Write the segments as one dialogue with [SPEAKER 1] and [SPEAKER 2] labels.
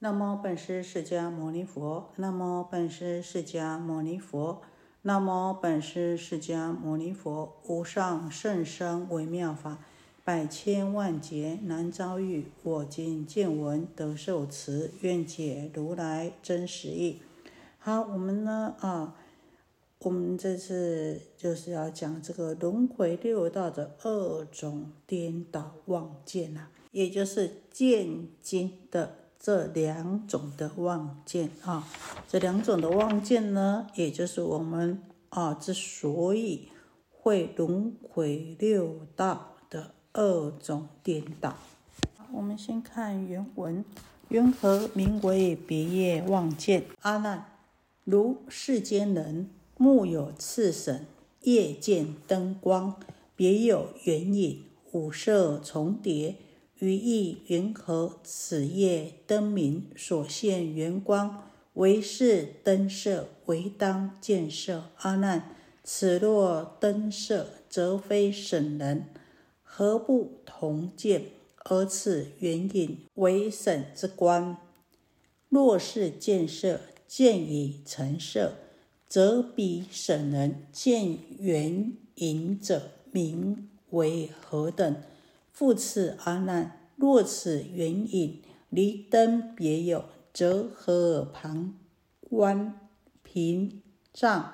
[SPEAKER 1] 南无本师释迦牟尼佛。南无本师释迦牟尼佛。南无本师释迦牟尼佛。无上甚深微妙法，百千万劫难遭遇。我今见闻得受持，愿解如来真实义。好，我们呢啊，我们这次就是要讲这个轮回六道的二种颠倒妄见呐，也就是见经的。这两种的望见啊，这两种的望见呢，也就是我们啊之所以会轮回六道的二种颠倒。我们先看原文：缘何名为别业望见？阿难，如世间人目有次神，夜见灯光，别有缘影，五色重叠。于意云何？此夜灯明所现圆光，为是灯色，为当见色。阿难，此若灯色，则非审人，何不同见？而此圆影为审之观。若是见色，见已成色，则彼审人见圆影者，名为何等？复此而难，若此圆影离灯别有，则何旁观屏障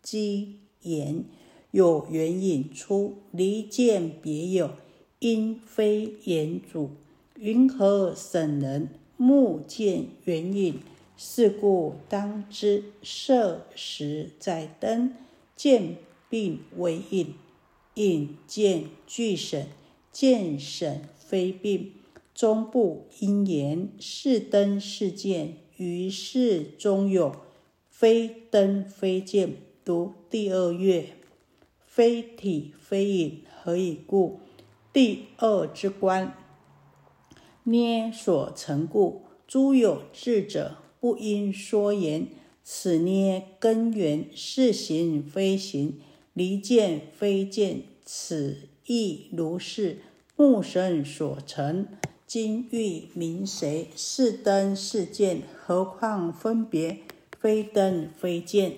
[SPEAKER 1] 积言有圆影出，离见别有，因非言主。云何审人目见圆影？是故当知色实在灯，见并为影，影见俱审。见审非病，终不因言。是灯是见，于是中有非灯非见。读第二月，非体非影，何以故？第二之观，捏所成故。诸有智者，不应说言。此捏根源，是行非行，离见非见。此。亦如是，目神所成，金玉明谁？是灯是见？何况分别？非灯非见。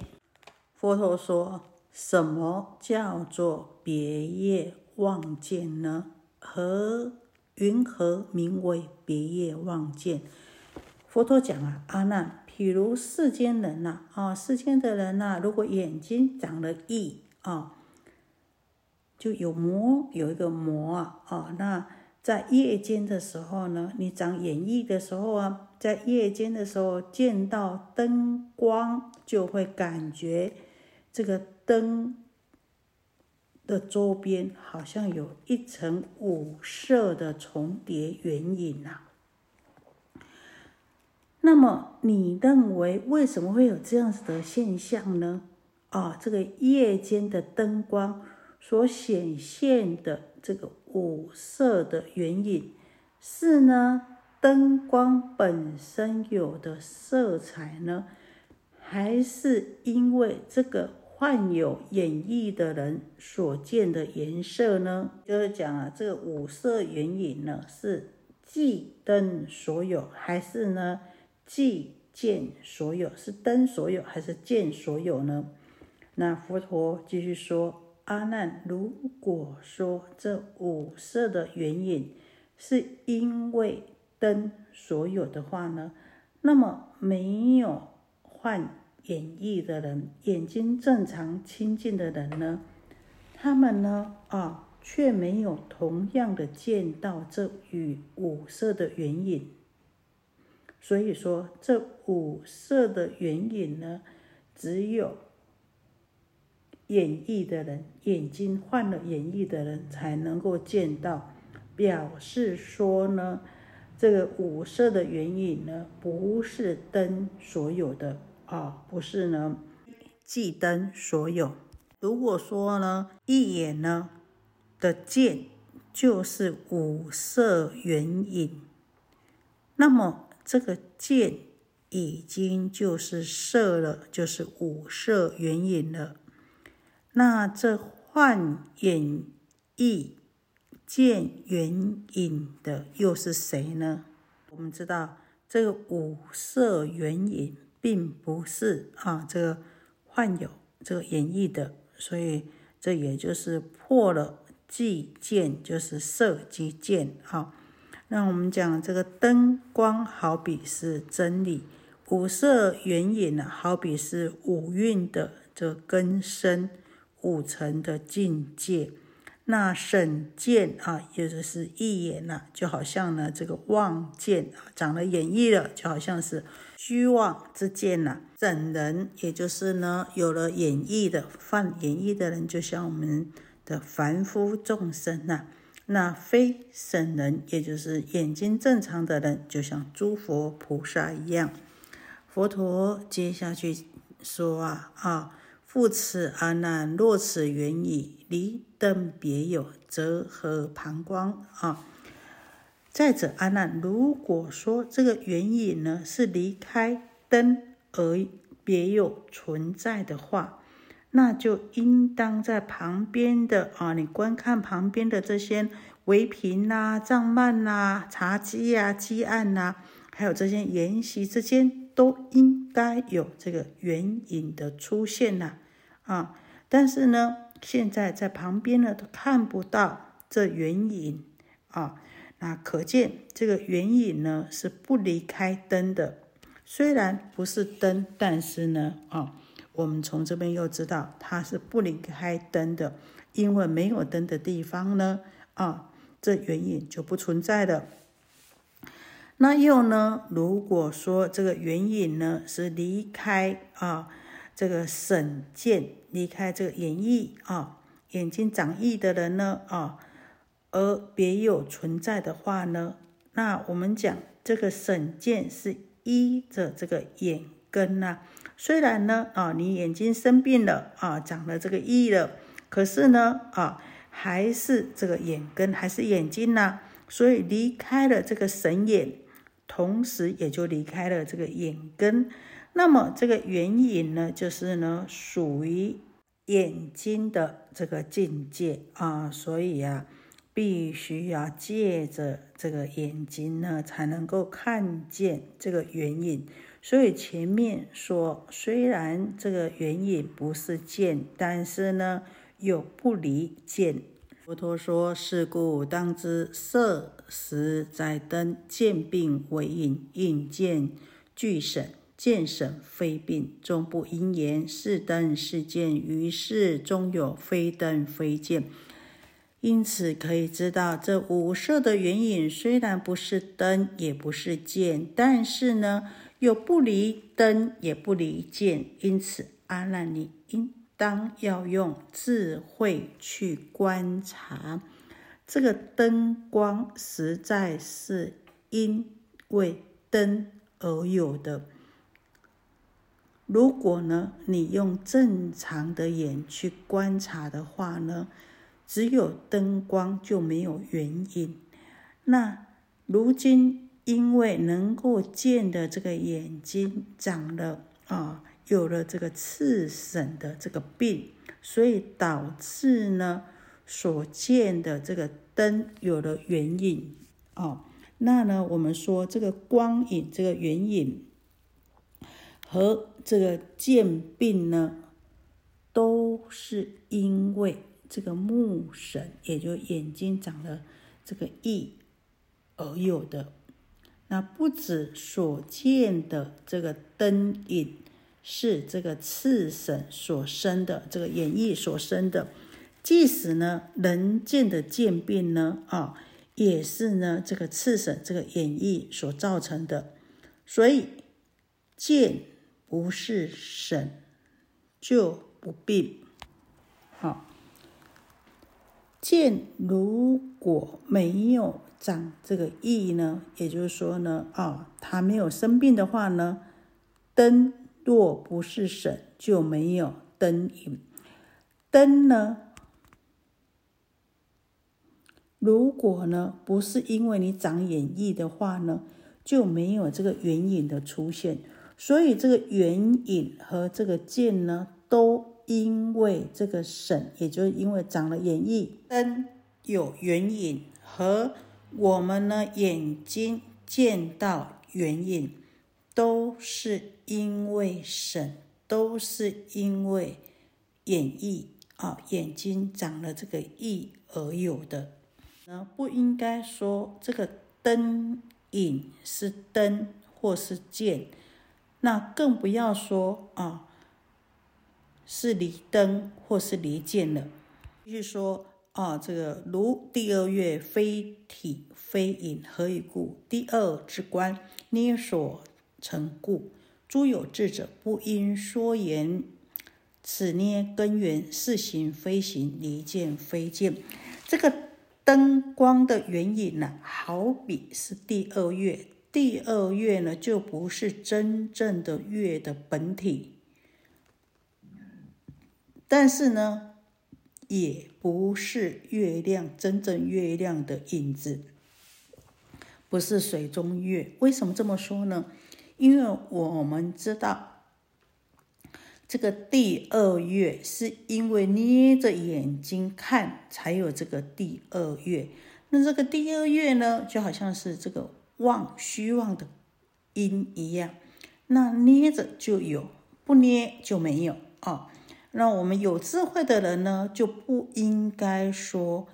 [SPEAKER 1] 佛陀说：什么叫做别业妄见呢？何云何名为别业妄见？佛陀讲啊，阿难，譬如世间人呐，啊，世间的人呐，如果眼睛长了异啊。就有魔，有一个魔啊，哦，那在夜间的时候呢，你长眼翳的时候啊，在夜间的时候见到灯光，就会感觉这个灯的周边好像有一层五色的重叠圆影呐。那么你认为为什么会有这样子的现象呢？啊，这个夜间的灯光。所显现的这个五色的原影，是呢灯光本身有的色彩呢，还是因为这个患有眼翳的人所见的颜色呢？就是讲啊，这个五色原影呢，是即灯所有，还是呢即见所有？是灯所有，还是见所有呢？那佛陀继续说。阿难，如果说这五色的原影是因为灯所有的话呢，那么没有患眼翳的人，眼睛正常清净的人呢，他们呢啊，却没有同样的见到这与五色的原影。所以说，这五色的原影呢，只有。眼翳的人，眼睛患了眼翳的人才能够见到，表示说呢，这个五色的原影呢，不是灯所有的啊，不是呢，即灯所有。如果说呢，一眼呢的见就是五色原影，那么这个见已经就是色了，就是五色原影了。那这幻眼翳见圆影的又是谁呢？我们知道这个五色缘影并不是啊这个幻有这个演绎的，所以这也就是破了即见，就是色即见啊。那我们讲这个灯光好比是真理，五色缘影呢好比是五蕴的这根深，五层的境界。那审见啊，也就是一眼呐，就好像呢这个望见啊，长了眼翳了，就好像是虚妄之见呐。整人，也就是呢有了眼翳的犯眼翳的人，就像我们的凡夫众生呐。那非审人，也就是眼睛正常的人，就像诸佛菩萨一样。佛陀接下去说啊啊。复此阿难，若此缘已离灯别有，则何旁观啊？再者，阿难，如果说这个缘影呢是离开灯而别有存在的话，那就应当在旁边的啊，你观看旁边的这些围屏呐、帐幔呐、茶几呀、几案呐，还有这些筵席之间，都应该有这个缘影的出现呐。啊，但是呢，现在在旁边呢都看不到这圆影啊，那可见这个圆影呢是不离开灯的。虽然不是灯，但是呢，啊，我们从这边又知道它是不离开灯的，因为没有灯的地方呢，啊，这圆影就不存在了。那又呢，如果说这个圆影呢是离开啊。这个审见离开这个眼翳啊，眼睛长翳的人呢啊，而别有存在的话呢，那我们讲这个审见是依着这个眼根呐。虽然呢啊，你眼睛生病了啊，长了这个翳了，可是呢啊，还是这个眼根还是眼睛呐，所以离开了这个神眼，同时也就离开了这个眼根。那么这个缘影呢，就是呢属于眼睛的这个境界啊，所以啊，必须要借着这个眼睛呢，才能够看见这个缘影。所以前面说，虽然这个缘影不是见，但是呢，又不离见。佛陀说：“是故当知，色实在灯，见病为影，影见俱审。”见审非病，终不因言是灯是见，于是终有非灯非见。因此可以知道，这五色的原影虽然不是灯，也不是见，但是呢，又不离灯，也不离见。因此，阿难，你应当要用智慧去观察，这个灯光实在是因为灯而有的。如果呢，你用正常的眼去观察的话呢，只有灯光就没有原因。那如今因为能够见的这个眼睛长了啊，有了这个赤疹的这个病，所以导致呢所见的这个灯有了原影啊。那呢，我们说这个光影，这个原影。和这个渐病呢，都是因为这个目神，也就眼睛长了这个翳而有的。那不止所见的这个灯影是这个次神所生的，这个眼翳所生的，即使呢人见的渐病呢，啊，也是呢这个次神这个眼翳所造成的。所以见。不是神就不病。好，见如果没有长这个意呢，也就是说呢，啊，他没有生病的话呢，灯若不是神就没有灯影。灯呢，如果呢不是因为你长眼翳的话呢，就没有这个圆影的出现。所以这个圆影和这个剑呢，都因为这个省，也就是因为长了眼翳，灯有圆影和我们呢眼睛见到原影，都是因为神，都是因为眼翳啊，眼睛长了这个翳而有的。那不应该说这个灯影是灯或是剑，那更不要说啊是离灯或是离剑了。继续说。啊，这个如第二月非体非影，何以故？第二之观，捏所成故。诸有智者不应说言。此捏根源是形非形，离见非见。这个灯光的原因呢，好比是第二月。第二月呢，就不是真正的月的本体。但是呢。也不是月亮真正月亮的影子，不是水中月。为什么这么说呢？因为我们知道，这个第二月是因为捏着眼睛看才有这个第二月。那这个第二月呢，就好像是这个望虚妄的因一样，那捏着就有，不捏就没有啊。那我们有智慧的人呢，就不应该说，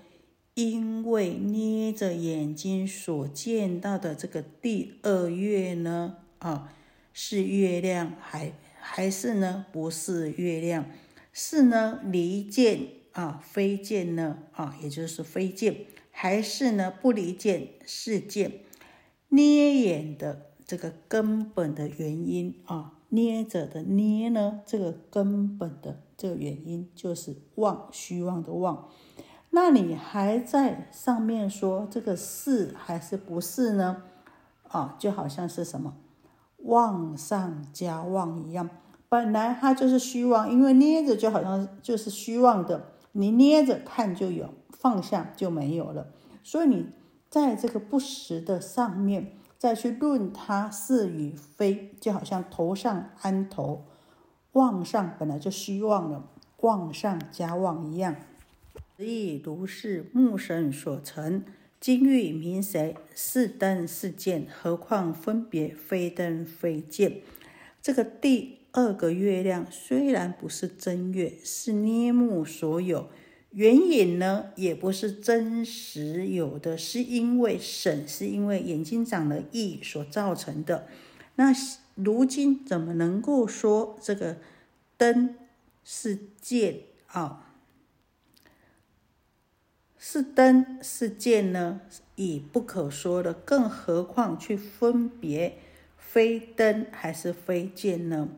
[SPEAKER 1] 因为捏着眼睛所见到的这个第二月呢，啊，是月亮，还还是呢，不是月亮，是呢，离见啊，非见呢，啊，也就是非见，还是呢，不离见是见，捏眼的这个根本的原因啊。捏着的捏呢？这个根本的这个原因就是妄虚妄的妄。那你还在上面说这个是还是不是呢？啊，就好像是什么妄上加妄一样。本来它就是虚妄，因为捏着就好像就是虚妄的。你捏着看就有，放下就没有了。所以你在这个不实的上面。再去论它是与非，就好像头上安头，望上本来就虚妄了，望上加妄一样。亦如是目神所成，金玉明谁？是灯是剑，何况分别非灯非剑？这个第二个月亮虽然不是真月，是捏目所有。原影呢，也不是真实有的，是因为神，是因为眼睛长了翳所造成的。那如今怎么能够说这个灯是剑啊？是灯是剑呢？已不可说了，更何况去分别非灯还是非剑呢？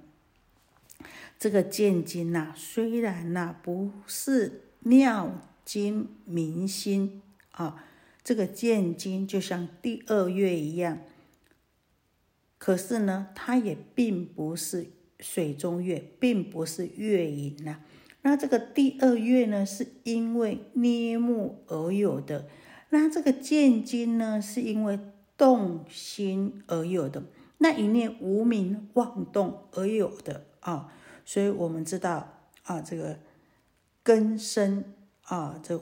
[SPEAKER 1] 这个剑经呐，虽然呐不是。妙经明心啊，这个见经就像第二月一样，可是呢，它也并不是水中月，并不是月影呐。那这个第二月呢，是因为捏目而有的；那这个见经呢，是因为动心而有的。那一念无名妄动而有的啊，所以我们知道啊，这个。根深啊，这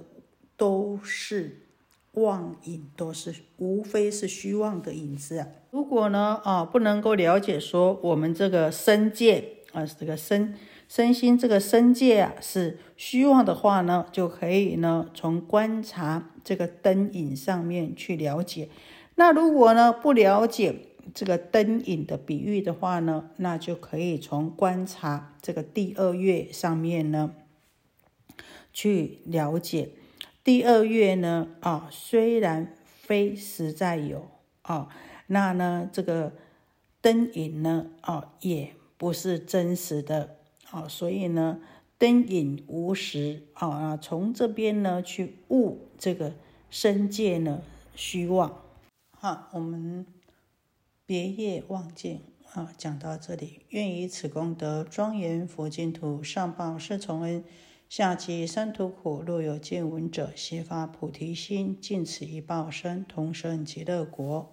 [SPEAKER 1] 都是妄影，都是无非是虚妄的影子啊。如果呢啊，不能够了解说我们这个身界啊，这个身身心这个身界啊是虚妄的话呢，就可以呢从观察这个灯影上面去了解。那如果呢不了解这个灯影的比喻的话呢，那就可以从观察这个第二月上面呢。去了解第二月呢啊，虽然非实在有啊，那呢这个灯影呢啊也不是真实的啊，所以呢灯影无实啊，从这边呢去悟这个身界呢虚妄。好，我们别业望见啊，讲到这里，愿以此功德庄严佛净土，上报四重恩。下集三途苦，若有见闻者，悉发菩提心，尽此一报身，同生极乐国。